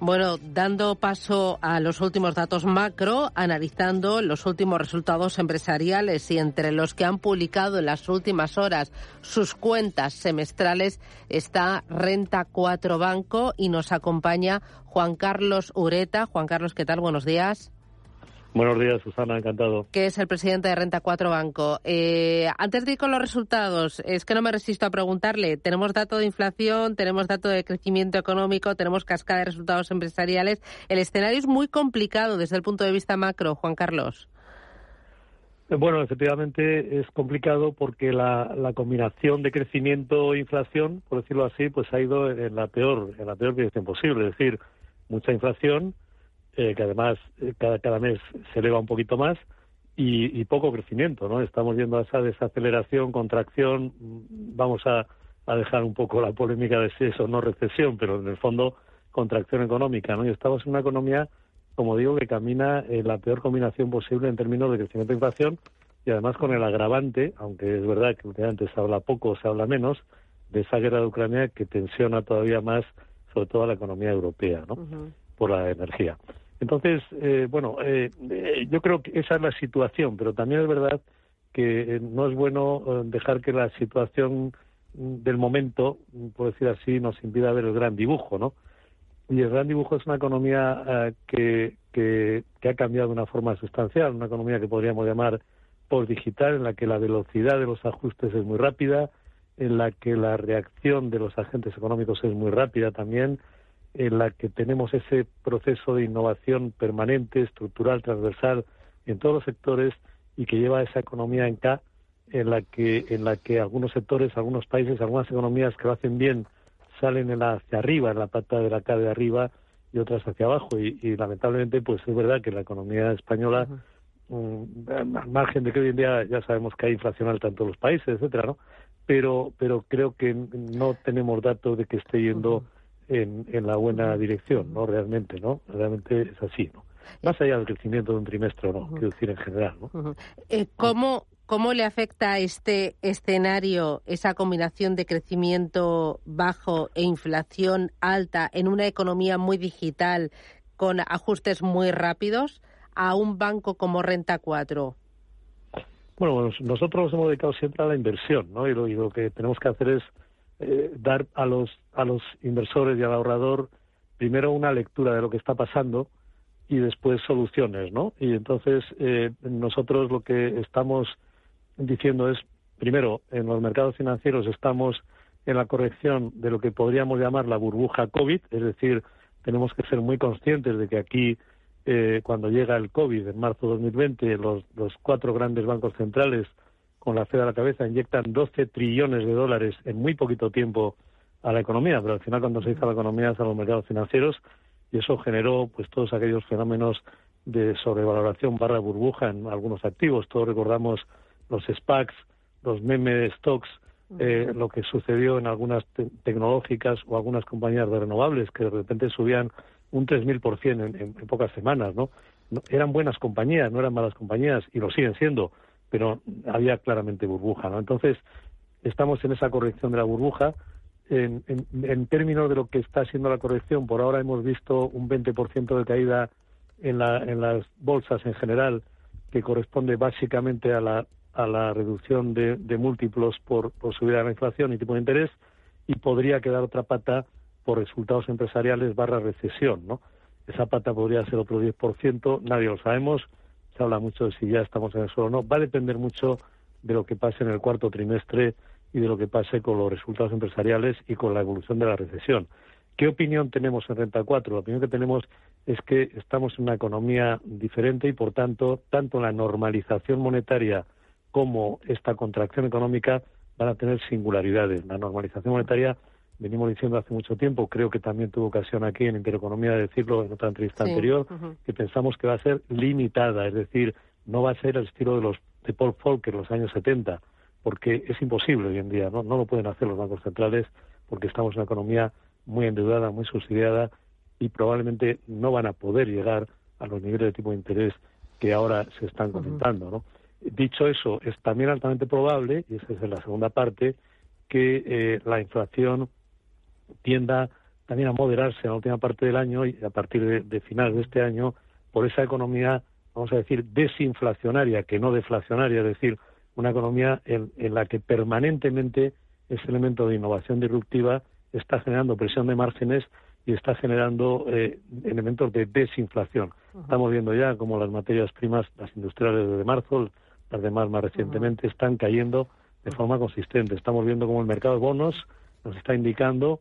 Bueno, dando paso a los últimos datos macro, analizando los últimos resultados empresariales y entre los que han publicado en las últimas horas sus cuentas semestrales está Renta 4 Banco y nos acompaña Juan Carlos Ureta. Juan Carlos, ¿qué tal? Buenos días. Buenos días, Susana, encantado. Que es el presidente de Renta 4 Banco. Eh, antes de ir con los resultados, es que no me resisto a preguntarle. Tenemos dato de inflación, tenemos dato de crecimiento económico, tenemos cascada de resultados empresariales. El escenario es muy complicado desde el punto de vista macro, Juan Carlos. Eh, bueno, efectivamente es complicado porque la, la combinación de crecimiento e inflación, por decirlo así, pues ha ido en la peor, en la peor dirección posible. Es decir, mucha inflación eh, que además eh, cada, cada mes se eleva un poquito más, y, poco crecimiento, ¿no? Estamos viendo esa desaceleración, contracción, vamos a, a dejar un poco la polémica de si eso no recesión, pero en el fondo contracción económica, ¿no? Y estamos en una economía, como digo, que camina en la peor combinación posible en términos de crecimiento e inflación y además con el agravante, aunque es verdad que últimamente se habla poco, se habla menos, de esa guerra de Ucrania que tensiona todavía más, sobre todo a la economía europea, ¿no? Por la energía. Entonces, eh, bueno, eh, eh, yo creo que esa es la situación, pero también es verdad que no es bueno dejar que la situación del momento, por decir así, nos impida ver el gran dibujo, ¿no? Y el gran dibujo es una economía que, que, que, ha cambiado de una forma sustancial, una economía que podríamos llamar post-digital, en la que la velocidad de los ajustes es muy rápida, en la que la reacción de los agentes económicos es muy rápida también, en la que tenemos ese proceso de innovación permanente, estructural, transversal en todos los sectores y que lleva a esa economía en K en la que en la que algunos sectores, algunos países, algunas economías que lo hacen bien salen en la, hacia arriba, en la pata de la K de arriba y otras hacia abajo. Y, lamentablemente pues es verdad que la economía española al margen de que hoy en día ya sabemos que hay inflación alta en todos los países, etcétera, ¿no? Pero pero creo que no tenemos datos de que esté yendo en, en la buena dirección, ¿no? Realmente, ¿no? Realmente es así, ¿no? Más allá del crecimiento de un trimestre, ¿no? Quiero decir, en general, ¿no? Eh, ¿cómo, ¿Cómo le afecta a este escenario esa combinación de crecimiento bajo e inflación alta en una economía muy digital con ajustes muy rápidos a un banco como Renta 4? Bueno, nosotros nos hemos dedicado siempre a la inversión, ¿no? y lo que tenemos que hacer es eh, dar a los, a los inversores y al ahorrador primero una lectura de lo que está pasando y después soluciones, ¿no? Y entonces eh, nosotros lo que estamos diciendo es, primero, en los mercados financieros estamos en la corrección de lo que podríamos llamar la burbuja COVID, es decir, tenemos que ser muy conscientes de que aquí, eh, cuando llega el COVID en marzo de 2020, los, los cuatro grandes bancos centrales con la Fed a la cabeza, inyectan 12 trillones de dólares en muy poquito tiempo a la economía, pero al final cuando se hizo la economía es a los mercados financieros y eso generó pues todos aquellos fenómenos de sobrevaloración barra burbuja en algunos activos. Todos recordamos los SPACs, los meme stocks, eh, lo que sucedió en algunas tecnológicas o algunas compañías de renovables que de repente subían un 3.000% en, en, en pocas semanas, ¿no? Eran buenas compañías, no eran malas compañías y lo siguen siendo, pero había claramente burbuja, ¿no? Entonces, estamos en esa corrección de la burbuja. En, en, términos de lo que está siendo la corrección, por ahora hemos visto un 20% de caída en, la, en las bolsas en general, que corresponde básicamente a la, a la reducción de, de múltiplos por, por subida de la inflación y tipo de interés, y podría quedar otra pata por resultados empresariales barra recesión, ¿no? Esa pata podría ser otro 10%, nadie lo sabemos, se habla mucho de si ya estamos en el suelo o no. Va a depender mucho de lo que pase en el cuarto trimestre y de lo que pase con los resultados empresariales y con la evolución de la recesión. ¿Qué opinión tenemos en Renta 4? La opinión que tenemos es que estamos en una economía diferente y, por tanto, tanto la normalización monetaria como esta contracción económica van a tener singularidades. La normalización monetaria venimos diciendo hace mucho tiempo, creo que también tuvo ocasión aquí en Intereconomía de decirlo en otra entrevista anterior, que pensamos que va a ser limitada, es decir, no va a ser el estilo de los de Paul Volcker en los años 70, porque es imposible hoy en día, ¿no? no lo pueden hacer los bancos centrales porque estamos en una economía muy endeudada, muy subsidiada y probablemente no van a poder llegar a los niveles de tipo de interés que ahora se están comentando, ¿no? Dicho eso, es también altamente probable, y esa es la segunda parte, que eh, la inflación tienda también a moderarse en la última parte del año y a partir de, de finales de este año por esa economía, vamos a decir, desinflacionaria, que no deflacionaria, es decir, una economía en, la que permanentemente ese elemento de innovación disruptiva está generando presión de márgenes y está generando eh, elementos de desinflación. Estamos viendo ya como las materias primas, las industriales desde marzo, las demás más recientemente, están cayendo de forma consistente. Estamos viendo como el mercado de bonos nos está indicando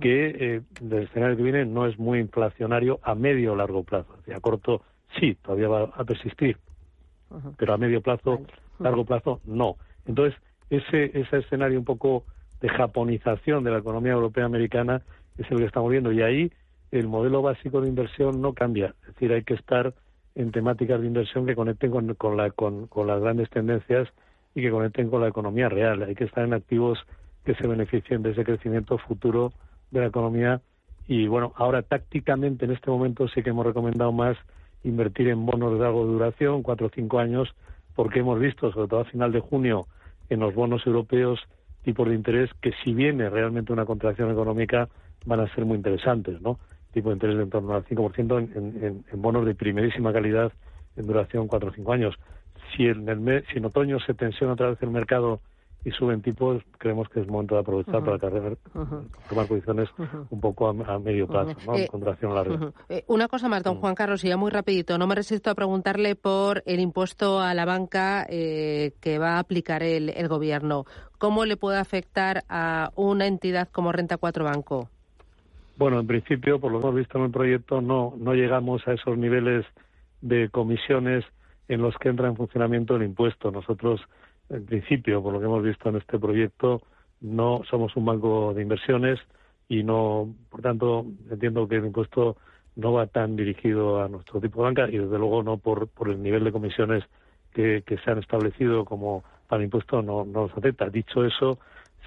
que eh, el escenario que viene no es muy inflacionario a medio o largo plazo. A corto sí, todavía va a persistir, pero a medio plazo, largo plazo no. Entonces, ese, ese escenario un poco de japonización de la economía europea americana es el que estamos viendo y ahí el modelo básico de inversión no cambia. Es decir, hay que estar en temáticas de inversión que conecten con, con, la, con, con las grandes tendencias y que conecten con la economía real. Hay que estar en activos que se beneficien de ese crecimiento futuro de la economía. Y bueno, ahora tácticamente en este momento sí que hemos recomendado más invertir en bonos de larga duración, cuatro o cinco años, porque hemos visto, sobre todo a final de junio, en los bonos europeos, tipos de interés que si viene realmente una contracción económica van a ser muy interesantes, ¿no? Tipo de interés de en torno al 5% en, en, bonos de primerísima calidad en duración cuatro o cinco años. Si en, el mes, si en otoño se tensiona otra vez el mercado y suben tipos, creemos que es momento de aprovechar para cargar, tomar posiciones un poco a, medio plazo, ¿no? Eh, contracción larga. Eh, una cosa más, don mm. Juan Carlos, y ya muy rapidito, no me resisto a preguntarle por el impuesto a la banca eh, que va a aplicar el, el gobierno. ¿Cómo le puede afectar a una entidad como Renta 4 Banco? Bueno, en principio, por lo que hemos visto en el proyecto, no, no llegamos a esos niveles de comisiones en los que entra en funcionamiento el impuesto. Nosotros en principio, por lo que hemos visto en este proyecto, no somos un banco de inversiones y no, por tanto, entiendo que el impuesto no va tan dirigido a nuestro tipo de banca y desde luego no por, por el nivel de comisiones que, se han establecido como para el impuesto no, no nos afecta. Dicho eso,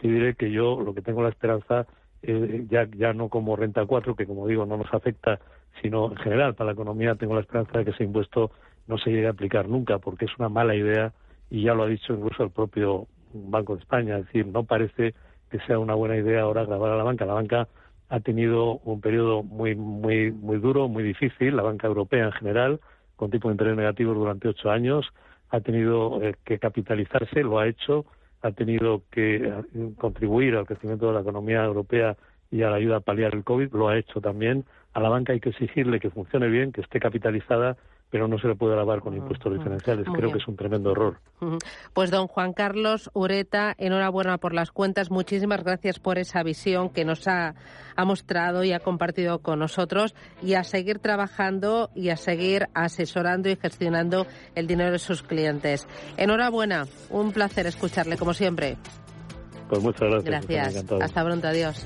sí diré que yo lo que tengo la esperanza, eh, ya, ya no como renta 4, que como digo no nos afecta, sino en general para la economía, tengo la esperanza de que ese impuesto no se llegue a aplicar nunca, porque es una mala idea y ya lo ha dicho incluso el propio Banco de España, es decir, no parece que sea una buena idea ahora grabar a la banca. La banca ha tenido un periodo muy, muy, muy duro, muy difícil, la banca europea en general, con tipo de interés negativo durante ocho años, ha tenido eh, que capitalizarse, lo ha hecho, ha tenido que eh, contribuir al crecimiento de la economía europea y a la ayuda a paliar el COVID, lo ha hecho también. A la banca hay que exigirle que funcione bien, que esté capitalizada pero no se le puede lavar con impuestos diferenciales. Creo que es un tremendo error. Pues don Juan Carlos Ureta, enhorabuena por las cuentas. Muchísimas gracias por esa visión que nos ha, ha mostrado y ha compartido con nosotros y a seguir trabajando y a seguir asesorando y gestionando el dinero de sus clientes. Enhorabuena, un placer escucharle como siempre. Pues muchas gracias. Gracias. Hasta pronto, adiós.